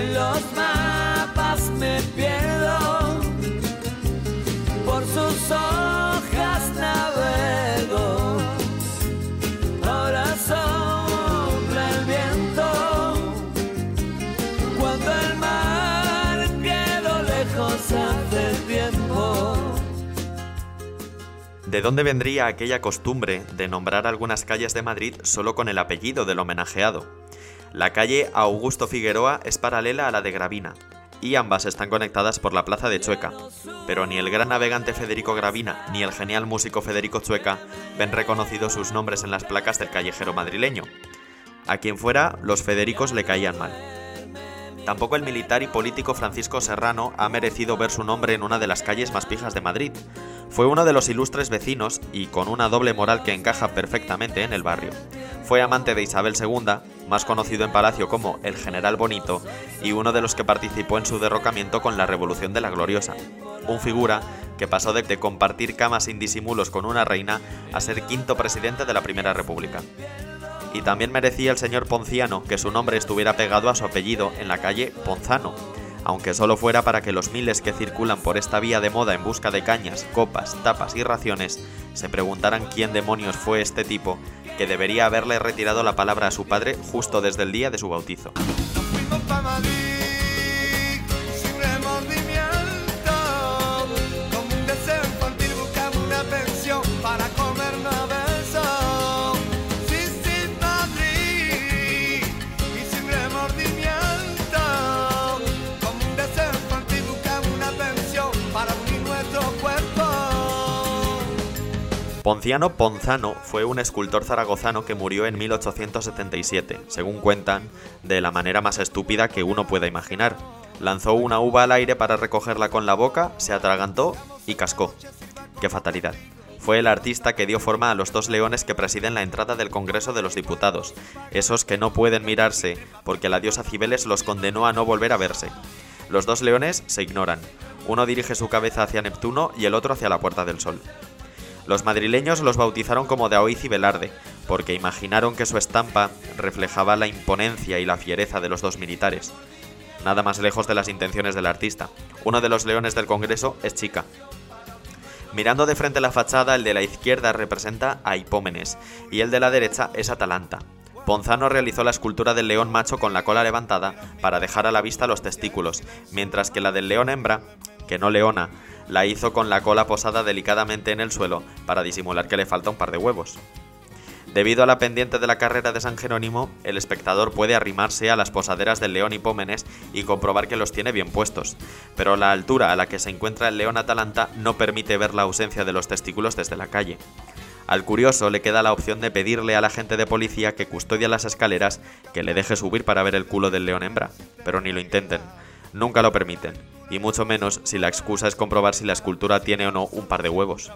en los mapas me pierdo, por sus hojas navego. Ahora sopla el viento, cuando el mar quedó lejos hace tiempo. ¿De dónde vendría aquella costumbre de nombrar algunas calles de Madrid solo con el apellido del homenajeado? La calle Augusto Figueroa es paralela a la de Gravina, y ambas están conectadas por la plaza de Chueca, pero ni el gran navegante Federico Gravina ni el genial músico Federico Chueca ven reconocidos sus nombres en las placas del callejero madrileño. A quien fuera, los Federicos le caían mal. Tampoco el militar y político Francisco Serrano ha merecido ver su nombre en una de las calles más pijas de Madrid. Fue uno de los ilustres vecinos y con una doble moral que encaja perfectamente en el barrio. Fue amante de Isabel II, más conocido en Palacio como el General Bonito, y uno de los que participó en su derrocamiento con la Revolución de la Gloriosa. Un figura que pasó de, compartir camas sin disimulos con una reina a ser quinto presidente de la Primera República y también merecía el señor Ponciano que su nombre estuviera pegado a su apellido en la calle Ponzano, aunque solo fuera para que los miles que circulan por esta vía de moda en busca de cañas, copas, tapas y raciones se preguntaran quién demonios fue este tipo que debería haberle retirado la palabra a su padre justo desde el día de su bautizo. Ponciano Ponzano fue un escultor zaragozano que murió en 1877, según cuentan, de la manera más estúpida que uno pueda imaginar. Lanzó una uva al aire para recogerla con la boca, se atragantó y cascó. ¡Qué fatalidad! Fue el artista que dio forma a los dos leones que presiden la entrada del Congreso de los Diputados, esos que no pueden mirarse porque la diosa Cibeles los condenó a no volver a verse. Los dos leones se ignoran. Uno dirige su cabeza hacia Neptuno y el otro hacia la Puerta del Sol. Los madrileños los bautizaron como de Aoiz y Velarde, porque imaginaron que su estampa reflejaba la imponencia y la fiereza de los dos militares. Nada más lejos de las intenciones del artista. Uno de los leones del Congreso es chica. Mirando de frente la fachada, el de la izquierda representa a Hipómenes y el de la derecha es Atalanta. Ponzano realizó la escultura del león macho con la cola levantada para dejar a la vista los testículos, mientras que la del león hembra, que no leona, la hizo con la cola posada delicadamente en el suelo para disimular que le falta un par de huevos. Debido a la pendiente de la carrera de San Jerónimo, el espectador puede arrimarse a las posaderas del león Hipómenes y comprobar que los tiene bien puestos, pero la altura a la que se encuentra el león Atalanta no permite ver la ausencia de los testículos desde la calle. Al curioso le queda la opción de pedirle al agente de policía que custodia las escaleras que le deje subir para ver el culo del león hembra, pero ni lo intenten, nunca lo permiten, y mucho menos si la excusa es comprobar si la escultura tiene o no un par de huevos.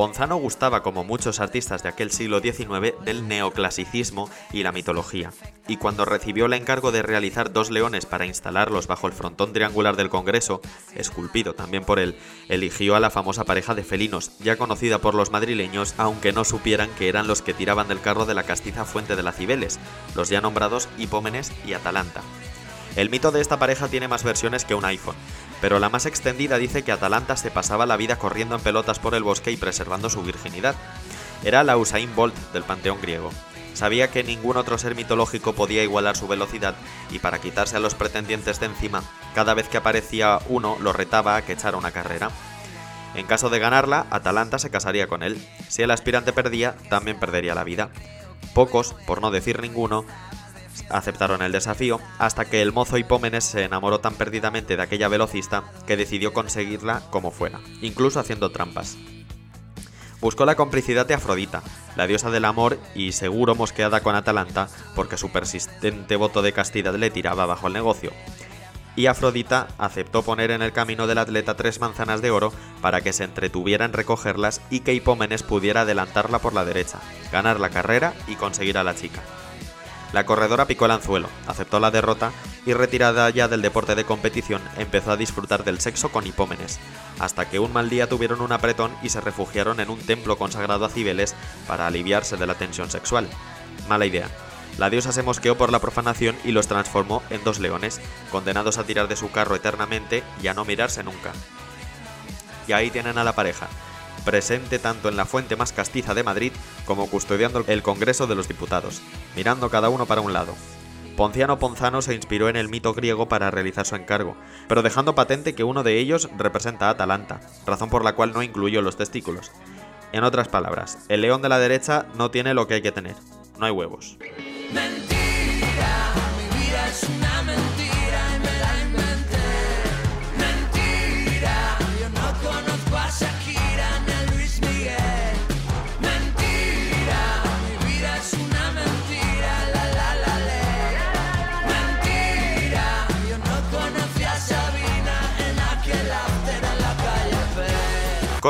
Ponzano gustaba, como muchos artistas de aquel siglo XIX, del neoclasicismo y la mitología, y cuando recibió el encargo de realizar dos leones para instalarlos bajo el frontón triangular del Congreso, esculpido también por él, eligió a la famosa pareja de felinos, ya conocida por los madrileños, aunque no supieran que eran los que tiraban del carro de la castiza fuente de la Cibeles, los ya nombrados Hipómenes y Atalanta. El mito de esta pareja tiene más versiones que un iPhone, pero la más extendida dice que Atalanta se pasaba la vida corriendo en pelotas por el bosque y preservando su virginidad. Era la Usain Bolt del panteón griego. Sabía que ningún otro ser mitológico podía igualar su velocidad y para quitarse a los pretendientes de encima, cada vez que aparecía uno lo retaba a que echara una carrera. En caso de ganarla, Atalanta se casaría con él. Si el aspirante perdía, también perdería la vida. Pocos, por no decir ninguno, aceptaron el desafío, hasta que el mozo Hipómenes se enamoró tan perdidamente de aquella velocista que decidió conseguirla como fuera, incluso haciendo trampas. Buscó la complicidad de Afrodita, la diosa del amor y seguro mosqueada con Atalanta porque su persistente voto de castidad le tiraba bajo el negocio. Y Afrodita aceptó poner en el camino del atleta tres manzanas de oro para que se entretuviera en recogerlas y que Hipómenes pudiera adelantarla por la derecha, ganar la carrera y conseguir a la chica. La corredora picó el anzuelo, aceptó la derrota y retirada ya del deporte de competición empezó a disfrutar del sexo con hipómenes, hasta que un mal día tuvieron un apretón y se refugiaron en un templo consagrado a Cibeles para aliviarse de la tensión sexual. Mala idea. La diosa se mosqueó por la profanación y los transformó en dos leones, condenados a tirar de su carro eternamente y a no mirarse nunca. Y ahí tienen a la pareja, presente tanto en la fuente más castiza de Madrid como custodiando el Congreso de los Diputados, mirando cada uno para un lado. Ponciano Ponzano se inspiró en el mito griego para realizar su encargo, pero dejando patente que uno de ellos representa a Atalanta, razón por la cual no incluyó los testículos. En otras palabras, el león de la derecha no tiene lo que hay que tener, no hay huevos. Mentira, mi vida es una mentira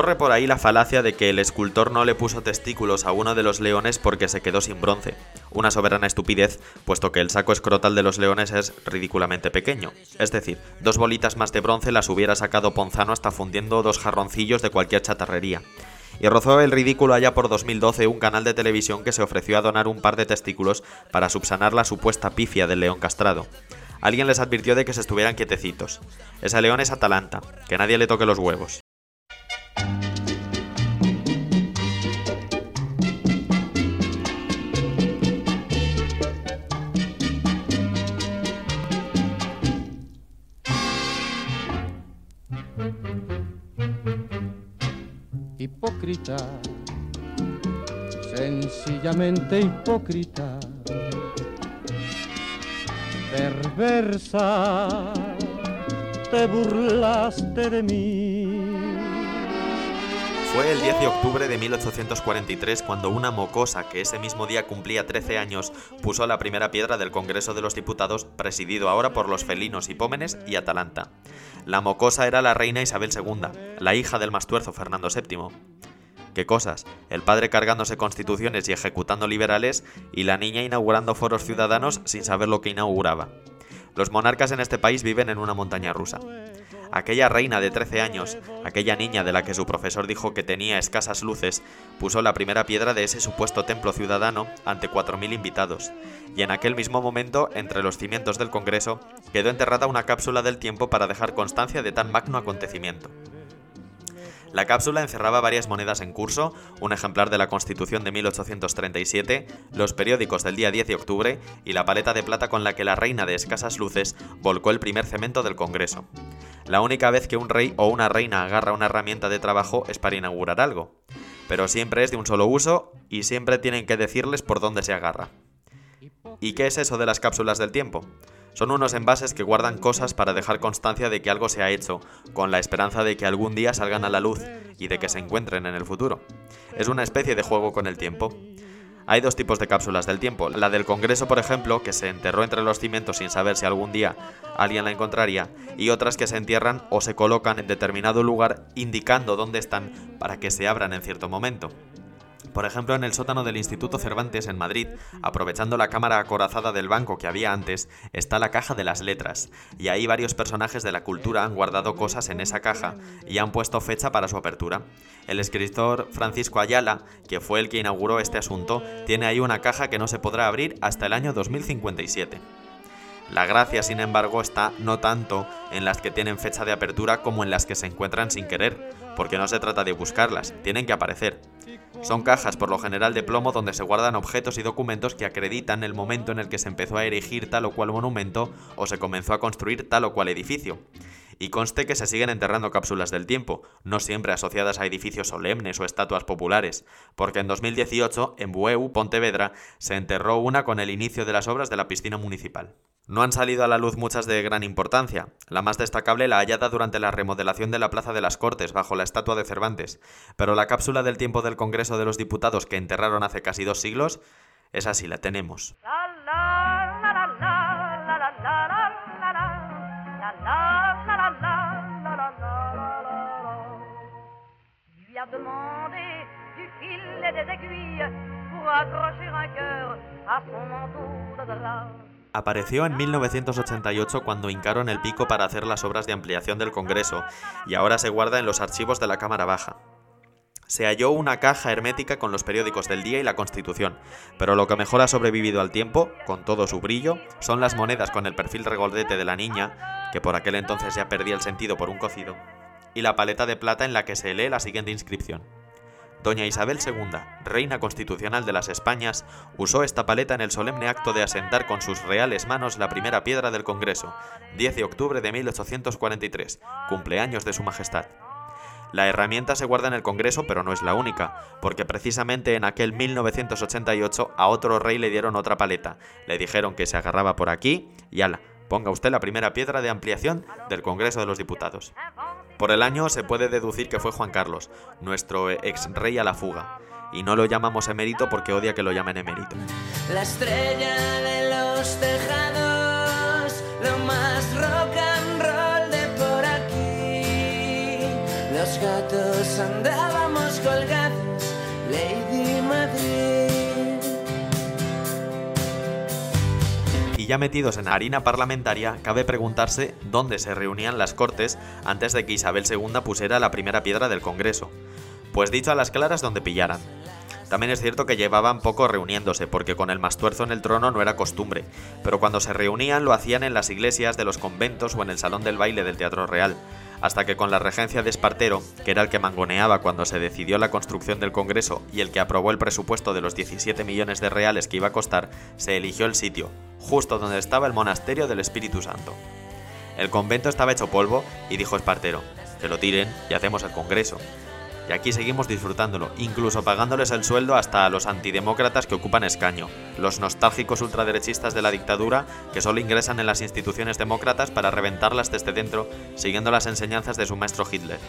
Corre por ahí la falacia de que el escultor no le puso testículos a uno de los leones porque se quedó sin bronce, una soberana estupidez, puesto que el saco escrotal de los leones es ridículamente pequeño. Es decir, dos bolitas más de bronce las hubiera sacado Ponzano hasta fundiendo dos jarroncillos de cualquier chatarrería. Y rozó el ridículo allá por 2012 un canal de televisión que se ofreció a donar un par de testículos para subsanar la supuesta pifia del león castrado. Alguien les advirtió de que se estuvieran quietecitos. Ese león es Atalanta, que nadie le toque los huevos. Hipócrita, sencillamente hipócrita, perversa, te burlaste de mí. Fue el 10 de octubre de 1843 cuando una mocosa que ese mismo día cumplía 13 años puso la primera piedra del Congreso de los Diputados, presidido ahora por los felinos Hipómenes y Atalanta. La mocosa era la reina Isabel II, la hija del mastuerzo Fernando VII. ¿Qué cosas? El padre cargándose constituciones y ejecutando liberales y la niña inaugurando foros ciudadanos sin saber lo que inauguraba. Los monarcas en este país viven en una montaña rusa. Aquella reina de 13 años, aquella niña de la que su profesor dijo que tenía escasas luces, puso la primera piedra de ese supuesto templo ciudadano ante 4.000 invitados, y en aquel mismo momento, entre los cimientos del Congreso, quedó enterrada una cápsula del tiempo para dejar constancia de tan magno acontecimiento. La cápsula encerraba varias monedas en curso, un ejemplar de la Constitución de 1837, los periódicos del día 10 de octubre y la paleta de plata con la que la reina de escasas luces volcó el primer cemento del Congreso. La única vez que un rey o una reina agarra una herramienta de trabajo es para inaugurar algo, pero siempre es de un solo uso y siempre tienen que decirles por dónde se agarra. ¿Y qué es eso de las cápsulas del tiempo? Son unos envases que guardan cosas para dejar constancia de que algo se ha hecho, con la esperanza de que algún día salgan a la luz y de que se encuentren en el futuro. Es una especie de juego con el tiempo. Hay dos tipos de cápsulas del tiempo. La del Congreso, por ejemplo, que se enterró entre los cimientos sin saber si algún día alguien la encontraría, y otras que se entierran o se colocan en determinado lugar indicando dónde están para que se abran en cierto momento. Por ejemplo, en el sótano del Instituto Cervantes en Madrid, aprovechando la cámara acorazada del banco que había antes, está la caja de las letras, y ahí varios personajes de la cultura han guardado cosas en esa caja y han puesto fecha para su apertura. El escritor Francisco Ayala, que fue el que inauguró este asunto, tiene ahí una caja que no se podrá abrir hasta el año 2057. La gracia, sin embargo, está no tanto en las que tienen fecha de apertura como en las que se encuentran sin querer, porque no se trata de buscarlas, tienen que aparecer. Son cajas por lo general de plomo donde se guardan objetos y documentos que acreditan el momento en el que se empezó a erigir tal o cual monumento o se comenzó a construir tal o cual edificio. Y conste que se siguen enterrando cápsulas del tiempo, no siempre asociadas a edificios solemnes o estatuas populares, porque en 2018, en Bueu, Pontevedra, se enterró una con el inicio de las obras de la piscina municipal. No han salido a la luz muchas de gran importancia, la más destacable la hallada durante la remodelación de la Plaza de las Cortes bajo la estatua de Cervantes, pero la cápsula del tiempo del Congreso de los Diputados que enterraron hace casi dos siglos, esa sí la tenemos. Apareció en 1988 cuando hincaron el pico para hacer las obras de ampliación del Congreso y ahora se guarda en los archivos de la Cámara Baja. Se halló una caja hermética con los periódicos del día y la Constitución, pero lo que mejor ha sobrevivido al tiempo, con todo su brillo, son las monedas con el perfil regoldete de la niña, que por aquel entonces ya perdía el sentido por un cocido, y la paleta de plata en la que se lee la siguiente inscripción. Doña Isabel II, reina constitucional de las Españas, usó esta paleta en el solemne acto de asentar con sus reales manos la primera piedra del Congreso, 10 de octubre de 1843, cumpleaños de Su Majestad. La herramienta se guarda en el Congreso, pero no es la única, porque precisamente en aquel 1988 a otro rey le dieron otra paleta. Le dijeron que se agarraba por aquí y ala, ponga usted la primera piedra de ampliación del Congreso de los Diputados. Por el año se puede deducir que fue Juan Carlos, nuestro ex rey a la fuga. Y no lo llamamos emérito porque odia que lo llamen emérito. La estrella de los tejados, lo más de por aquí. Los gatos andábamos ya metidos en harina parlamentaria, cabe preguntarse dónde se reunían las Cortes antes de que Isabel II pusiera la primera piedra del Congreso. Pues dicho a las claras donde pillaran. También es cierto que llevaban poco reuniéndose, porque con el mastuerzo en el trono no era costumbre, pero cuando se reunían lo hacían en las iglesias de los conventos o en el salón del baile del Teatro Real, hasta que con la regencia de Espartero, que era el que mangoneaba cuando se decidió la construcción del Congreso y el que aprobó el presupuesto de los 17 millones de reales que iba a costar, se eligió el sitio, justo donde estaba el monasterio del Espíritu Santo. El convento estaba hecho polvo y dijo Espartero, que lo tiren y hacemos el Congreso. Y aquí seguimos disfrutándolo, incluso pagándoles el sueldo hasta a los antidemócratas que ocupan escaño, los nostálgicos ultraderechistas de la dictadura que solo ingresan en las instituciones demócratas para reventarlas desde dentro, siguiendo las enseñanzas de su maestro Hitler.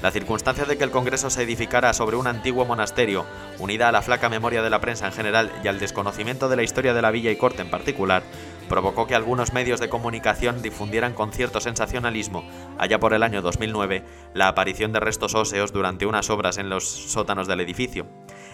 La circunstancia de que el Congreso se edificara sobre un antiguo monasterio, unida a la flaca memoria de la prensa en general y al desconocimiento de la historia de la villa y corte en particular, provocó que algunos medios de comunicación difundieran con cierto sensacionalismo, allá por el año 2009, la aparición de restos óseos durante unas obras en los sótanos del edificio.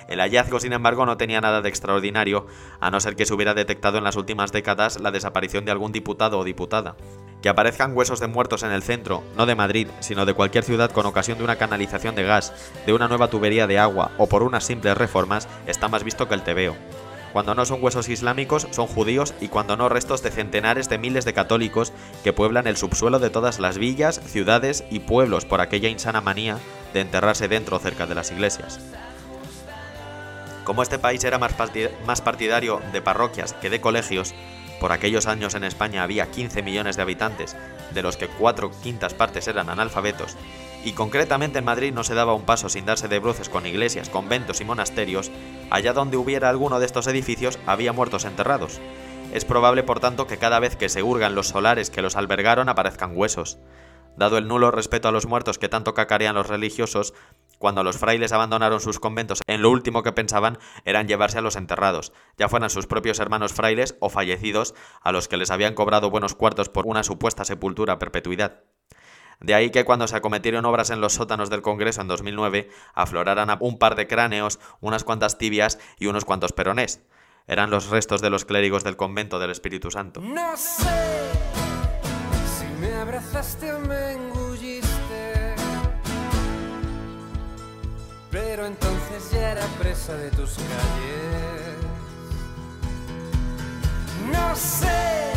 El hallazgo, sin embargo, no tenía nada de extraordinario, a no ser que se hubiera detectado en las últimas décadas la desaparición de algún diputado o diputada. Que aparezcan huesos de muertos en el centro, no de Madrid, sino de cualquier ciudad con ocasión de una canalización de gas, de una nueva tubería de agua o por unas simples reformas, está más visto que el tebeo. Cuando no son huesos islámicos, son judíos y cuando no restos de centenares de miles de católicos que pueblan el subsuelo de todas las villas, ciudades y pueblos por aquella insana manía de enterrarse dentro o cerca de las iglesias. Como este país era más partid- más partidario de parroquias que de colegios, por aquellos años en España había 15 millones de habitantes, de los que cuatro quintas partes eran analfabetos, y concretamente en Madrid no se daba un paso sin darse de bruces con iglesias, conventos y monasterios, allá donde hubiera alguno de estos edificios había muertos enterrados. Es probable, por tanto, que cada vez que se hurgan los solares que los albergaron aparezcan huesos. Dado el nulo respeto a los muertos que tanto cacarean los religiosos, cuando los frailes abandonaron sus conventos, en lo último que pensaban eran llevarse a los enterrados, ya fueran sus propios hermanos frailes o fallecidos, a los que les habían cobrado buenos cuartos por una supuesta sepultura a perpetuidad. De ahí que cuando se acometieron obras en los sótanos del Congreso en 2009, afloraran un par de cráneos, unas cuantas tibias y unos cuantos peronés. Eran los restos de los clérigos del convento del Espíritu Santo. No sé si me abrazaste o me pero entonces ya era presa de tus calles. No sé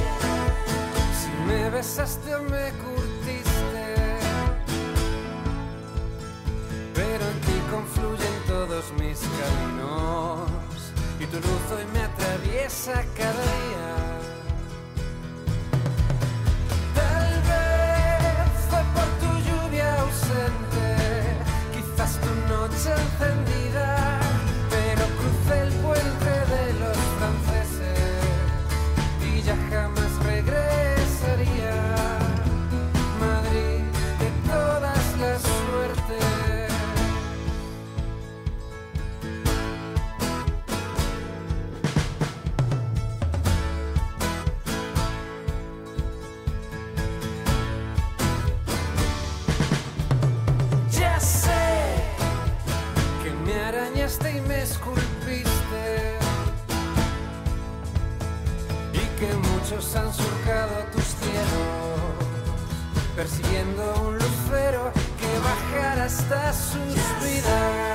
si me besaste o me curtiste, pero en ti confluyen todos mis caminos y tu luz hoy me atraviesa cada día. Muchos han surcado tus cielos, persiguiendo un lucero que bajara hasta sus vidas.